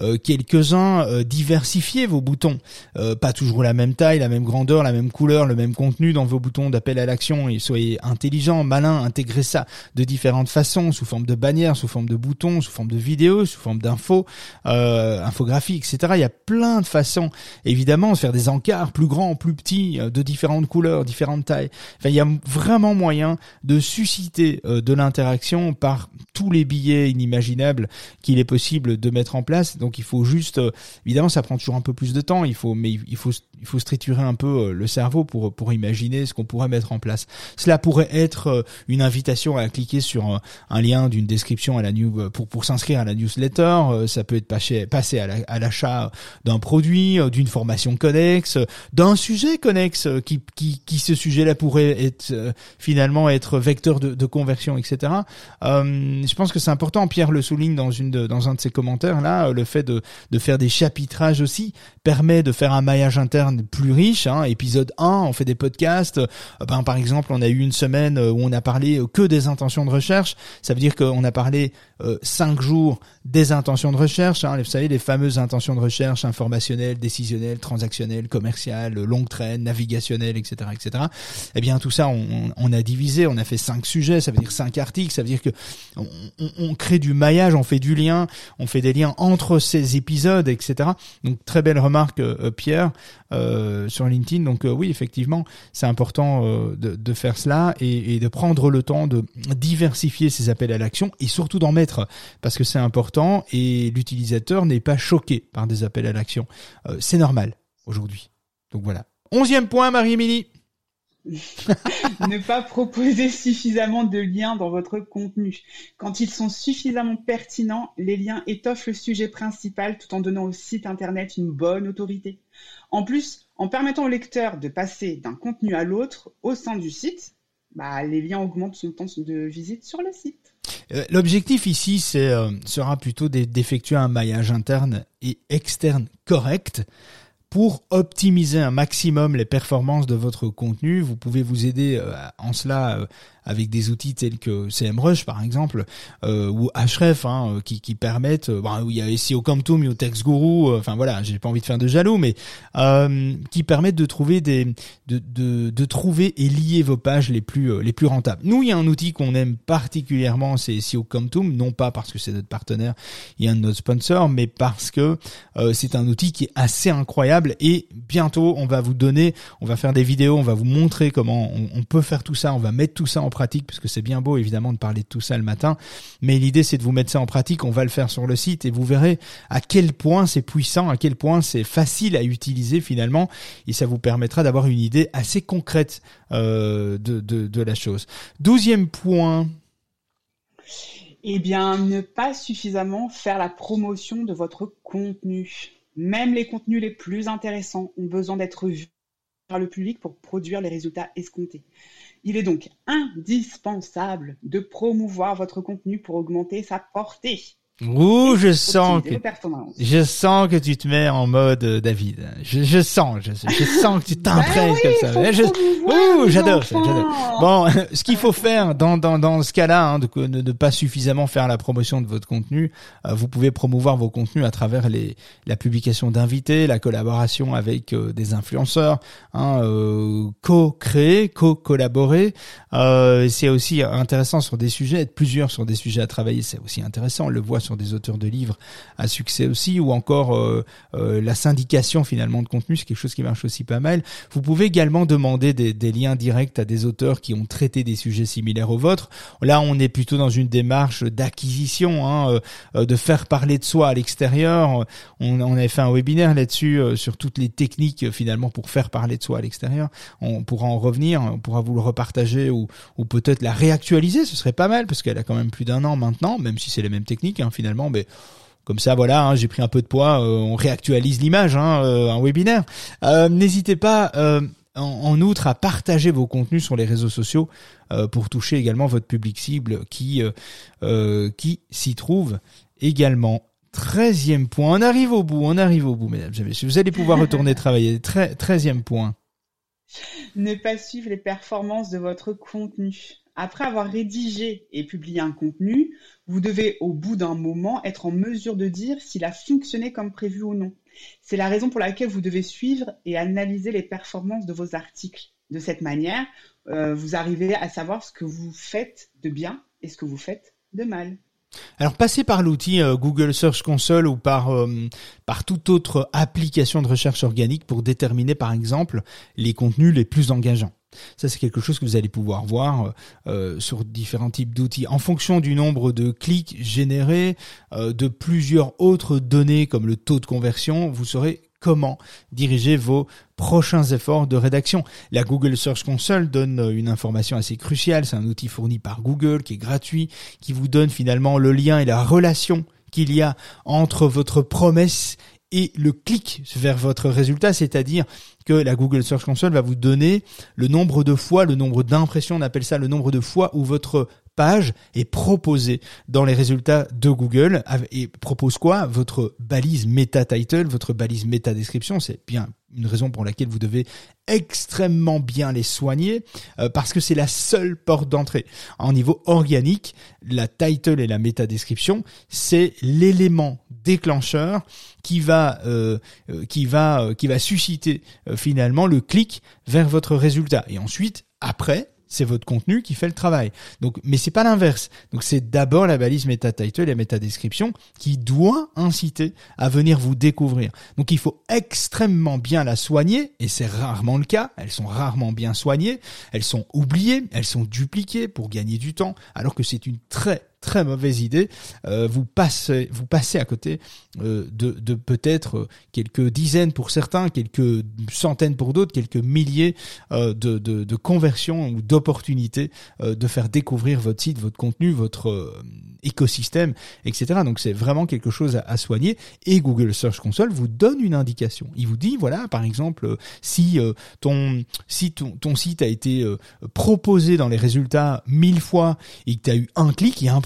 euh, quelques-uns, euh, diversifiez vos boutons. Euh, pas toujours la même taille, la même grandeur, la même couleur, le même contenu dans vos boutons d'appel à l'action et soyez intelligent, malin, intégrez ça de différentes façons, sous forme de bannières, sous forme de boutons, sous forme de vidéos, sous forme d'infos, infographies, etc. Il y a plein de façons, évidemment, de faire des encarts plus grands, plus petits, de différentes couleurs, différentes tailles. Enfin, il y a vraiment moyen de susciter euh, de l'interaction par tous les billets inimaginables qu'il est possible de mettre en place. Donc il faut juste, euh, évidemment, ça prend toujours un peu plus de temps. Il faut, mais il faut, il faut triturer un peu euh, le cerveau pour pour imaginer ce qu'on pourrait mettre en place. Cela pourrait être une invitation à cliquer sur un lien d'une description à la news pour pour s'inscrire à la newsletter. Ça peut être passer passer à l'achat d'un produit, d'une formation connexe, d'un sujet connexe qui qui qui ce sujet-là pourrait être finalement être vecteur de, conversion, etc. Euh, je pense que c'est important. Pierre le souligne dans une dans un de ses commentaires là, le fait de de faire des chapitrages aussi permet de faire un maillage interne plus riche. Hein. Épisode 1, on fait des podcasts. Euh, ben, par exemple, on a eu une semaine où on a parlé que des intentions de recherche. Ça veut dire qu'on a parlé euh, cinq jours des intentions de recherche. Hein. Vous savez, les fameuses intentions de recherche informationnelles, décisionnelles, transactionnelles, commerciales, longue traîne, navigationnelles, etc., etc. Eh bien, tout ça, on, a divisé. On a fait cinq sujets, ça veut dire cinq articles, ça veut dire que on, crée du maillage, on fait du lien, on fait des liens entre ces épisodes, etc. Donc très belle remarque euh, euh, Pierre euh, sur LinkedIn. Donc oui, effectivement, c'est important de, faire cela et, de prendre le temps de diversifier ces appels à l'action et surtout d'en mettre parce que c'est important et l'utilisateur n'est pas choqué par des appels à l'action. c'est normal aujourd'hui. Donc voilà. Onzième point, Marie-Émilie. ne pas proposer suffisamment de liens dans votre contenu. Quand ils sont suffisamment pertinents, les liens étoffent le sujet principal tout en donnant au site internet une bonne autorité. En plus, en permettant au lecteur de passer d'un contenu à l'autre au sein du site, bah, les liens augmentent son temps de visite sur le site. Euh, l'objectif ici euh, sera plutôt d'effectuer un maillage interne et externe correct pour optimiser un maximum les performances de votre contenu. Vous pouvez vous aider en cela avec des outils tels que CMrush par exemple euh, ou Href hein, euh, qui, permettent euh, bah, il y a SEO Comtoom, il y a TextGuru, enfin voilà, j'ai pas envie de faire de jaloux mais qui permettent de trouver des de, de, de, trouver et lier vos pages les plus les plus rentables. Nous, il y a un outil qu'on aime particulièrement, c'est SEO Comtoom, non pas parce que c'est notre partenaire et un de nos sponsors, mais parce que c'est un outil qui est assez incroyable et bientôt on va vous donner, on va faire des vidéos, on va vous montrer comment on, on peut faire tout ça, on va mettre tout ça en pratique parce que c'est bien beau évidemment de parler de tout ça le matin, mais l'idée c'est de vous mettre ça en pratique, on va le faire sur le site et vous verrez à quel point c'est puissant, à quel point c'est facile à utiliser finalement et ça vous permettra d'avoir une idée assez concrète euh, de, de, la chose. Douzième point. Eh bien, ne pas suffisamment faire la promotion de votre contenu. Même les contenus les plus intéressants ont besoin d'être vus par le public pour produire les résultats escomptés. Il est donc indispensable de promouvoir votre contenu pour augmenter sa portée. Ouh, je sens que je sens que tu te mets en mode euh, David. Je, je sens, je, je, sens que tu bah t'impresses comme ça. Je, ouh, j'adore, j'adore. Bon, ce qu'il faut faire dans dans dans ce cas-là, hein, de ne pas suffisamment faire la promotion de votre contenu, euh, vous pouvez promouvoir vos contenus à travers les la publication d'invités, la collaboration avec euh, des influenceurs, hein, co-créer, co-collaborer. c'est aussi intéressant sur des sujets, être plusieurs sur des sujets à travailler, c'est aussi intéressant. On le voit sur des auteurs de livres à succès aussi, ou encore euh, euh, la syndication finalement de contenu, c'est quelque chose qui marche aussi pas mal. Vous pouvez également demander des, liens directs à des auteurs qui ont traité des sujets similaires aux vôtres. Là, on est plutôt dans une démarche d'acquisition, hein, euh, de faire parler de soi à l'extérieur. On, on avait fait un webinaire là-dessus sur toutes les techniques finalement pour faire parler de soi à l'extérieur. On pourra en revenir, on pourra vous le repartager ou, ou peut-être la réactualiser, ce serait pas mal parce qu'elle a quand même plus d'un an maintenant, même si c'est les mêmes techniques. Hein, finalement, mais comme ça, voilà, hein, j'ai pris un peu de poids, euh, on réactualise l'image, hein, euh, un webinaire. Euh, n'hésitez pas, en, outre, à partager vos contenus sur les réseaux sociaux pour toucher également votre public cible qui qui s'y trouve également. Treizième point, on arrive au bout, on arrive au bout, mesdames et messieurs. Vous allez pouvoir retourner travailler. Treizième point. Ne pas suivre les performances de votre contenu. Après avoir rédigé et publié un contenu, vous devez au bout d'un moment être en mesure de dire s'il a fonctionné comme prévu ou non. C'est la raison pour laquelle vous devez suivre et analyser les performances de vos articles. De cette manière, euh, vous arrivez à savoir ce que vous faites de bien et ce que vous faites de mal. Alors passez par l'outil euh, Google Search Console ou par euh, par toute autre application de recherche organique pour déterminer par exemple les contenus les plus engageants. Ça, c'est quelque chose que vous allez pouvoir voir euh, euh, sur différents types d'outils. En fonction du nombre de clics générés, euh, de plusieurs autres données comme le taux de conversion, vous saurez comment diriger vos prochains efforts de rédaction. La Google Search Console donne une information assez cruciale. C'est un outil fourni par Google qui est gratuit, qui vous donne finalement le lien et la relation qu'il y a entre votre promesse et le clic vers votre résultat, c'est-à-dire que la Google Search Console va vous donner le nombre de fois, le nombre d'impressions, on appelle ça le nombre de fois où votre page est proposée dans les résultats de Google et propose quoi? Votre balise meta title, votre balise meta description, c'est bien une raison pour laquelle vous devez extrêmement bien les soigner euh, parce que c'est la seule porte d'entrée. En niveau organique, la title et la méta description, c'est l'élément déclencheur qui va euh, euh, qui va qui va susciter finalement le clic vers votre résultat. Et ensuite, après, c'est votre contenu qui fait le travail. Donc, mais c'est pas l'inverse. Donc, c'est d'abord la balise meta title et meta description qui doit inciter à venir vous découvrir. Donc, il faut extrêmement bien la soigner et c'est rarement le cas. Elles sont rarement bien soignées. Elles sont oubliées. Elles sont dupliquées pour gagner du temps alors que c'est une très très mauvaise idée. Euh, vous passez, vous passez à côté euh, de, peut-être quelques dizaines pour certains, quelques centaines pour d'autres, quelques milliers euh, de, conversions ou d'opportunités de faire découvrir votre site, votre contenu, votre écosystème, etc. Donc c'est vraiment quelque chose à, soigner. Et Google Search Console vous donne une indication. Il vous dit, voilà, par exemple, si ton si ton, ton site a été proposé dans les résultats mille fois et que tu as eu un clic, il y a un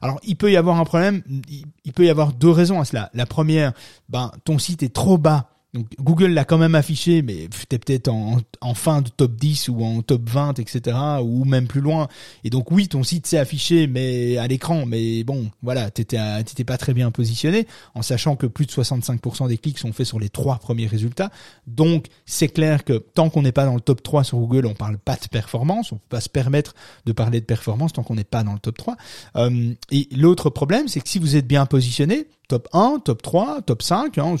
Alors, il peut y avoir un problème, il peut y avoir deux raisons à cela. La première, ben, ton site est trop bas Donc Google l'a quand même affiché, mais t'es peut-être en, fin de top 10 ou en top 20, etc. ou même plus loin. Et donc oui, ton site s'est affiché, mais à l'écran. Mais bon, voilà, t'étais t'étais pas très bien positionné, en sachant que plus de 65% des clics sont faits sur les trois premiers résultats. Donc c'est clair que tant qu'on n'est pas dans le top 3 sur Google, on parle pas de performance. On peut pas se permettre de parler de performance tant qu'on n'est pas dans le top 3. Euh, et l'autre problème, c'est que si vous êtes bien positionné, top 1, top 3, top 5, hein,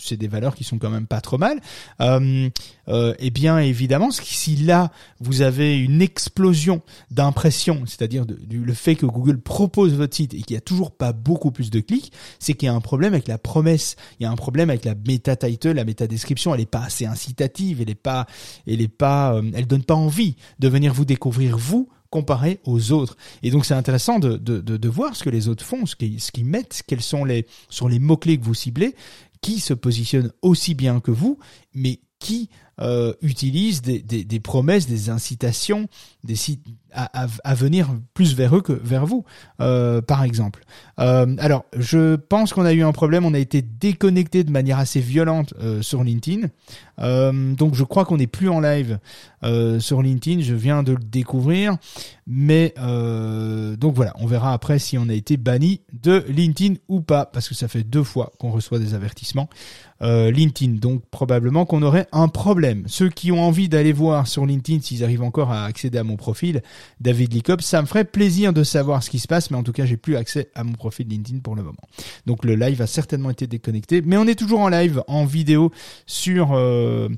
c'est des valeurs qui sont quand même pas trop mal. Euh, euh, et bien évidemment, si là vous avez une explosion d'impressions, c'est-à-dire le fait que Google propose votre site et qu'il y a toujours pas beaucoup plus de clics, c'est qu'il y a un problème avec la promesse, il y a un problème avec la meta title, la meta description, elle est pas assez incitative, elle est pas, pas, euh, donne pas envie de venir vous découvrir vous comparé aux autres. Et donc c'est intéressant de, de, de, voir ce que les autres font, ce qu'ils ce qu'ils mettent, quels sont les, sont les mots-clés que vous ciblez, qui se positionnent aussi bien que vous, mais qui euh, utilisent des, promesses, des incitations, des à, à, venir plus vers eux que vers vous, euh, par exemple. Euh, alors, je pense qu'on a eu un problème, on a été déconnecté de manière assez violente sur LinkedIn. Donc, je crois qu'on n'est plus en live sur LinkedIn. Je viens de le découvrir, mais donc voilà, on verra après si on a été banni de LinkedIn ou pas, parce que ça fait deux fois qu'on reçoit des avertissements. LinkedIn, donc probablement qu'on aurait un problème. Ceux qui ont envie d'aller voir sur LinkedIn s'ils arrivent encore à accéder à mon profil, David Licop. Ça me ferait plaisir de savoir ce qui se passe, mais en tout cas, j'ai plus accès à mon profil LinkedIn pour le moment. Donc le live a certainement été déconnecté, mais on est toujours en live, en vidéo, sur, euh,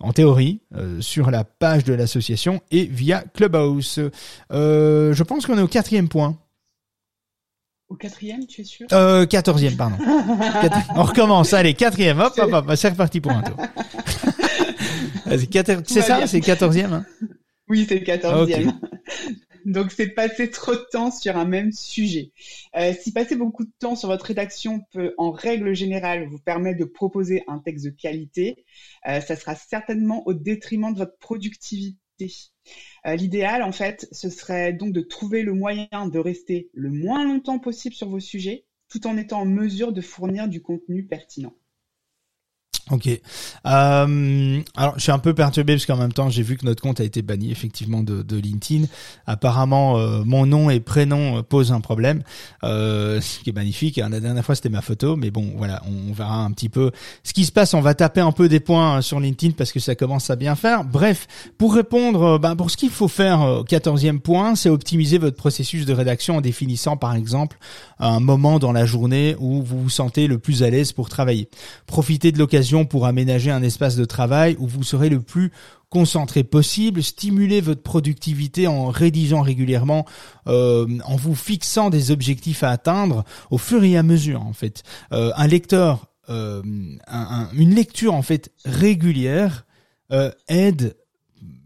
en théorie, euh, sur la page de l'association et via Clubhouse. Euh, je pense qu'on est au quatrième point. Au quatrième, tu es sûr? Euh, Quatorzième, pardon. On recommence, allez, quatrième, hop, hop, hop, c'est reparti pour un tour. c'est ça, c'est quatorzième hein oui, c'est le quatorzième. Donc, c'est passer trop de temps sur un même sujet. Euh, si passer beaucoup de temps sur votre rédaction peut, en règle générale, vous permettre de proposer un texte de qualité, euh, ça sera certainement au détriment de votre productivité. Euh, l'idéal, en fait, ce serait donc de trouver le moyen de rester le moins longtemps possible sur vos sujets, tout en étant en mesure de fournir du contenu pertinent. Ok. Euh, alors, je suis un peu perturbé parce qu'en même temps, j'ai vu que notre compte a été banni effectivement de, de LinkedIn. Apparemment, euh, mon nom et prénom posent un problème, euh, ce qui est magnifique. La dernière fois, c'était ma photo, mais bon, voilà, on, verra un petit peu ce qui se passe. On va taper un peu des points sur LinkedIn parce que ça commence à bien faire. Bref, pour répondre, ben, pour ce qu'il faut faire au quatorzième point, c'est optimiser votre processus de rédaction en définissant, par exemple, un moment dans la journée où vous vous sentez le plus à l'aise pour travailler. Profitez de l'occasion pour aménager un espace de travail où vous serez le plus concentré possible, stimuler votre productivité en rédigeant régulièrement, euh, en vous fixant des objectifs à atteindre au fur et à mesure en fait. Euh, un lecteur, euh, une lecture en fait régulière aide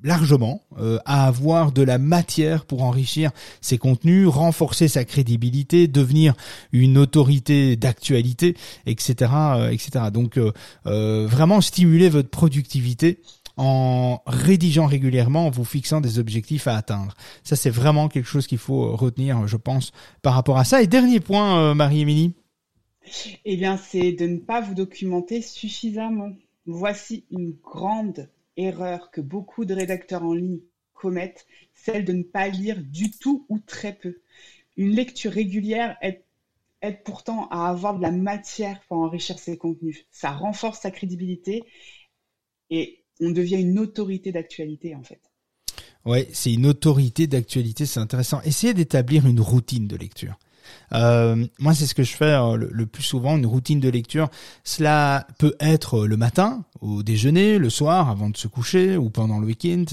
largement euh, à avoir de la matière pour enrichir ses contenus, renforcer sa crédibilité, devenir une autorité d'actualité, etc., euh, etc. Donc euh, vraiment stimuler votre productivité en rédigeant régulièrement, en vous fixant des objectifs à atteindre. Ça, c'est vraiment quelque chose qu'il faut retenir, je pense, par rapport à ça. Et dernier point, Marie-Émilie. Eh bien, c'est de ne pas vous documenter suffisamment. Voici une grande erreur que beaucoup de rédacteurs en ligne commettent, celle de ne pas lire du tout ou très peu. Une lecture régulière aide, pourtant à avoir de la matière pour enrichir ses contenus. Ça renforce sa crédibilité et on devient une autorité d'actualité en fait. Ouais, c'est une autorité d'actualité, c'est intéressant. Essayez d'établir une routine de lecture. Euh, moi, c'est ce que je fais euh, le, plus souvent, une routine de lecture. Cela peut être le matin, au déjeuner, le soir, avant de se coucher, ou pendant le week-end.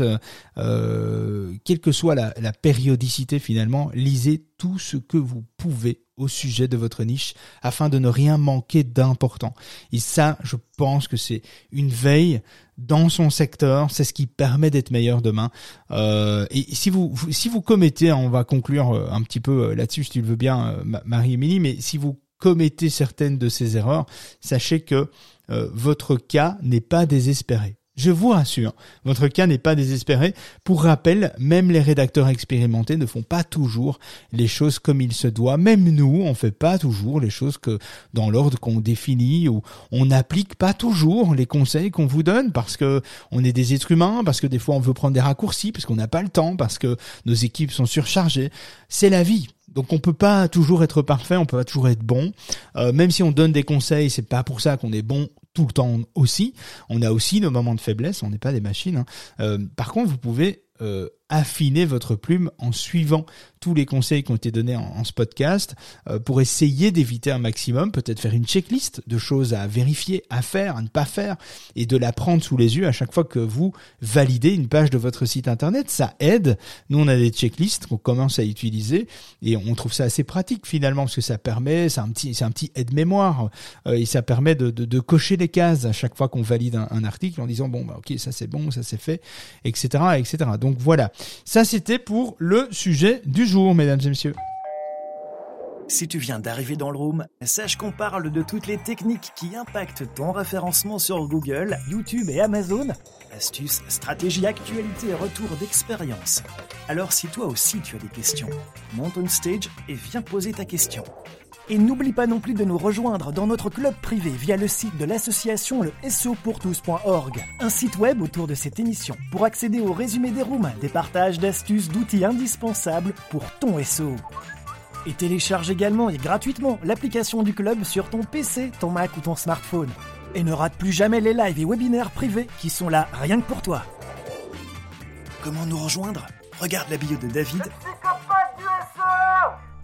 Euh, quelle que soit la périodicité, finalement, lisez tout ce que vous pouvez au sujet de votre niche afin de ne rien manquer d'important. Et ça, je pense que c'est une veille dans son secteur, c'est ce qui permet d'être meilleur demain. Euh, et si vous, si vous commettez, on va conclure euh, un petit peu euh, là-dessus, si tu le veux bien, Marie-Émilie, mais si vous commettez certaines de ces erreurs, sachez que votre cas n'est pas désespéré. Je vous rassure, votre cas n'est pas désespéré. Pour rappel, même les rédacteurs expérimentés ne font pas toujours les choses comme il se doit. Même nous, on fait pas toujours les choses que dans l'ordre qu'on définit ou on n'applique pas toujours les conseils qu'on vous donne parce que on est des êtres humains, parce que des fois on veut prendre des raccourcis, parce qu'on n'a pas le temps, parce que nos équipes sont surchargées. C'est la vie. Donc on peut pas toujours être parfait, on peut pas toujours être bon. Euh, même si on donne des conseils, c'est pas pour ça qu'on est bon tout le temps aussi. On a aussi nos moments de faiblesse, on n'est pas des machines. Hein. Euh, par contre, vous pouvez euh, affiner votre plume en suivant tous les conseils qui ont été donnés en, ce podcast euh, pour essayer d'éviter un maximum, peut-être faire une checklist de choses à vérifier, à faire, à ne pas faire, et de la prendre sous les yeux à chaque fois que vous validez une page de votre site internet. Ça aide. Nous, on a des checklists qu'on commence à utiliser et on trouve ça assez pratique finalement parce que ça permet, c'est un petit, c'est un petit aide-mémoire euh, et ça permet de, cocher les cases à chaque fois qu'on valide un, un, article en disant bon bah ok ça c'est bon, ça c'est fait, etc. etc. Donc voilà. Ça, c'était pour le sujet du jour, mesdames et messieurs. Si tu viens d'arriver dans le room, sache qu'on parle de toutes les techniques qui impactent ton référencement sur Google, YouTube et Amazon. Astuces, stratégies, actualités et retours d'expérience. Alors si toi aussi tu as des questions, monte on stage et viens poser ta question. Et n'oublie pas non plus de nous rejoindre dans notre club privé via le site de l'association le SEOpourtous.org, un site web autour de cette émission pour accéder au résumé des rooms, des partages d'astuces, d'outils indispensables pour ton SEO. Et télécharge également et gratuitement l'application du club sur ton PC, ton Mac ou ton smartphone. Et ne rate plus jamais les lives et webinaires privés qui sont là rien que pour toi. Comment nous rejoindre? Regarde la bio de David.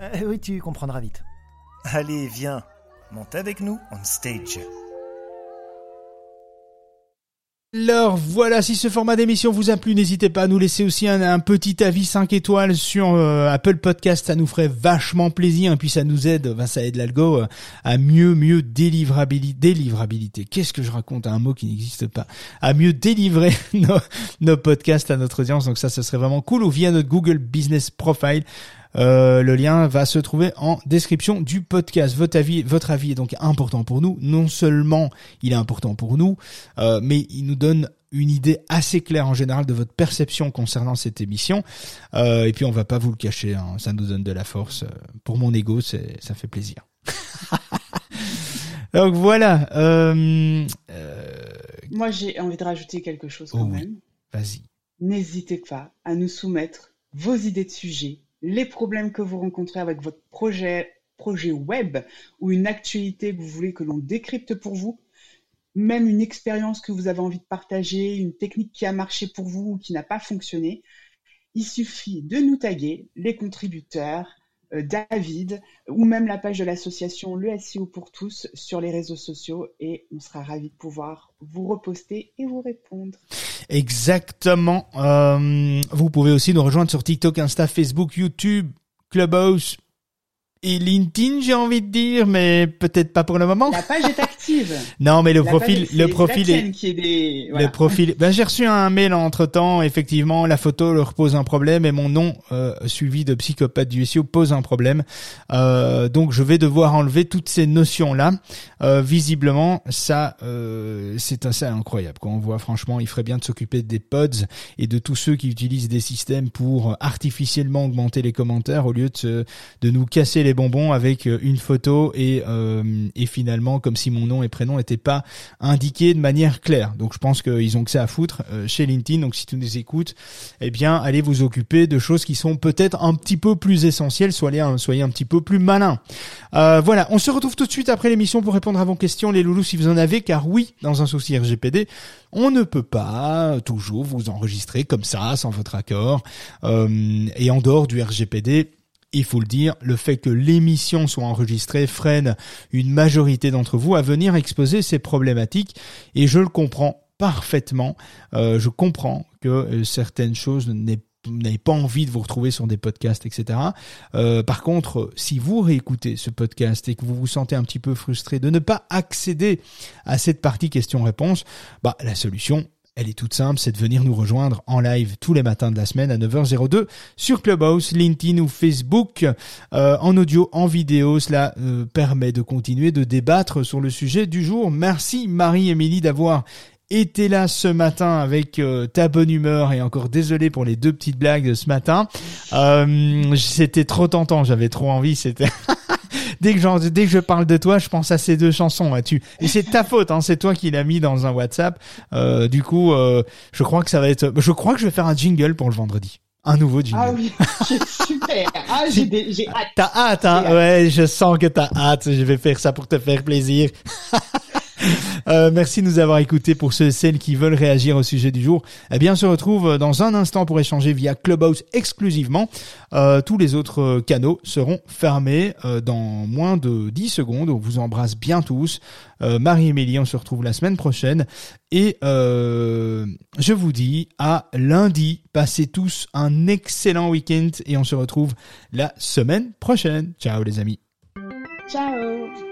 Euh, oui, tu comprendras vite. Allez, viens, monte avec nous on stage. Alors voilà, si ce format d'émission vous a plu, n'hésitez pas à nous laisser aussi un, petit avis 5 étoiles sur euh, Apple Podcast, ça nous ferait vachement plaisir et puis ça nous aide, ben, ça aide l'algo euh, à mieux mieux délivrabilité. Qu'est-ce que je raconte Un mot qui n'existe pas? À mieux délivrer nos, nos podcasts à notre audience. Donc ça, ce serait vraiment cool ou via notre Google Business Profile. Euh, le lien va se trouver en description du podcast. Votre avis, votre avis est donc important pour nous. Non seulement il est important pour nous, euh, mais il nous donne une idée assez claire en général de votre perception concernant cette émission. Euh, et puis on va pas vous le cacher, hein, ça nous donne de la force. Pour mon ego, c'est ça fait plaisir. Donc voilà. Euh, Moi, j'ai envie de rajouter quelque chose quand oh même. Vas-y. N'hésitez pas à nous soumettre vos idées de sujets, les problèmes que vous rencontrez avec votre projet, web ou une actualité que vous voulez que l'on décrypte pour vous, même une expérience que vous avez envie de partager, une technique qui a marché pour vous ou qui n'a pas fonctionné. Il suffit de nous taguer, les contributeurs, David, ou même la page de l'association Le SEO pour tous sur les réseaux sociaux et on sera ravis de pouvoir vous reposter et vous répondre. Exactement. Euh, vous pouvez aussi nous rejoindre sur TikTok, Insta, Facebook, YouTube, Clubhouse, et LinkedIn, j'ai envie de dire, mais peut-être pas pour le moment. La page est active. non, mais le La profil, page, le profil la est, qui est des, voilà. le profil. Ben, j'ai reçu un mail entre temps. Effectivement, la photo leur pose un problème et mon nom euh, suivi de psychopathe du SEO pose un problème. Euh, donc, je vais devoir enlever toutes ces notions là. Euh, visiblement, ça, euh, c'est assez incroyable. Quand on voit, franchement, il ferait bien de s'occuper des pods et de tous ceux qui utilisent des systèmes pour artificiellement augmenter les commentaires au lieu de, se, de nous casser les bonbons avec euh, une photo et, euh, et finalement comme si mon nom et prénom n'étaient pas indiqués de manière claire. Donc je pense qu'ils ont que ça à foutre euh, chez LinkedIn. Donc si tu nous écoutes, eh bien allez vous occuper de choses qui sont peut-être un petit peu plus essentielles. Soyez un, soyez un petit peu plus malin. Euh, voilà, on se retrouve tout de suite après l'émission pour répondre à vos questions, les loulous, si vous en avez. Car oui, dans un souci RGPD, on ne peut pas toujours vous enregistrer comme ça sans votre accord. Euh, et en dehors du RGPD, il faut le dire, le fait que l'émission soit enregistrée freine une majorité d'entre vous à venir exposer ces problématiques et je le comprends parfaitement. Euh, je comprends que euh, certaines choses n'avez pas envie de vous retrouver sur des podcasts, etc. Euh, par contre, si vous réécoutez ce podcast et que vous vous sentez un petit peu frustré de ne pas accéder à cette partie questions-réponses, bah la solution, elle est toute simple, c'est de venir nous rejoindre en live tous les matins de la semaine à 9h02 sur Clubhouse, LinkedIn ou Facebook, euh, en audio, en vidéo. Cela euh, permet de continuer de débattre sur le sujet du jour. Merci Marie-Émilie d'avoir été là ce matin avec euh, ta bonne humeur et encore désolé pour les deux petites blagues de ce matin. C'était trop tentant, j'avais trop envie, c'était dès que genre, dès que je parle de toi, je pense à ces deux chansons. tu Et c'est ta faute, hein, c'est toi qui l'as mis dans un WhatsApp. Euh, du coup, euh, je crois que ça va être. Je crois que je vais faire un jingle pour le vendredi. Un nouveau jingle. Ah oui, super. Ah, j'ai hâte. T'as hâte, hein? Ouais, je sens que t'as hâte. Je vais faire ça pour te faire plaisir. Euh, merci de nous avoir écoutés pour ceux et celles qui veulent réagir au sujet du jour. Eh bien, on se retrouve dans un instant pour échanger via Clubhouse exclusivement. Euh, tous les autres euh, canaux seront fermés dans moins de 10 secondes. On vous embrasse bien tous. Marie-Émilie, on se retrouve la semaine prochaine. Et je vous dis à lundi. Passez tous un excellent week-end et on se retrouve la semaine prochaine. Ciao les amis. Ciao.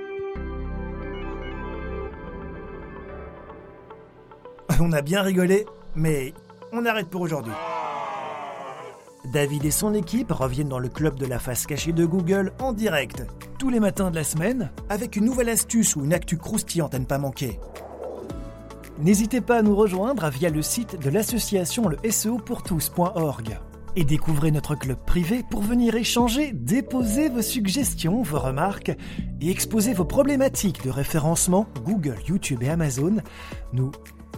On a bien rigolé, mais on arrête pour aujourd'hui. David et son équipe reviennent dans le club de la face cachée de Google en direct, tous les matins de la semaine, avec une nouvelle astuce ou une actu croustillante à ne pas manquer. N'hésitez pas à nous rejoindre via le site de l'association le SEO pour et découvrez notre club privé pour venir échanger, déposer vos suggestions, vos remarques et exposer vos problématiques de référencement Google, YouTube et Amazon. Nous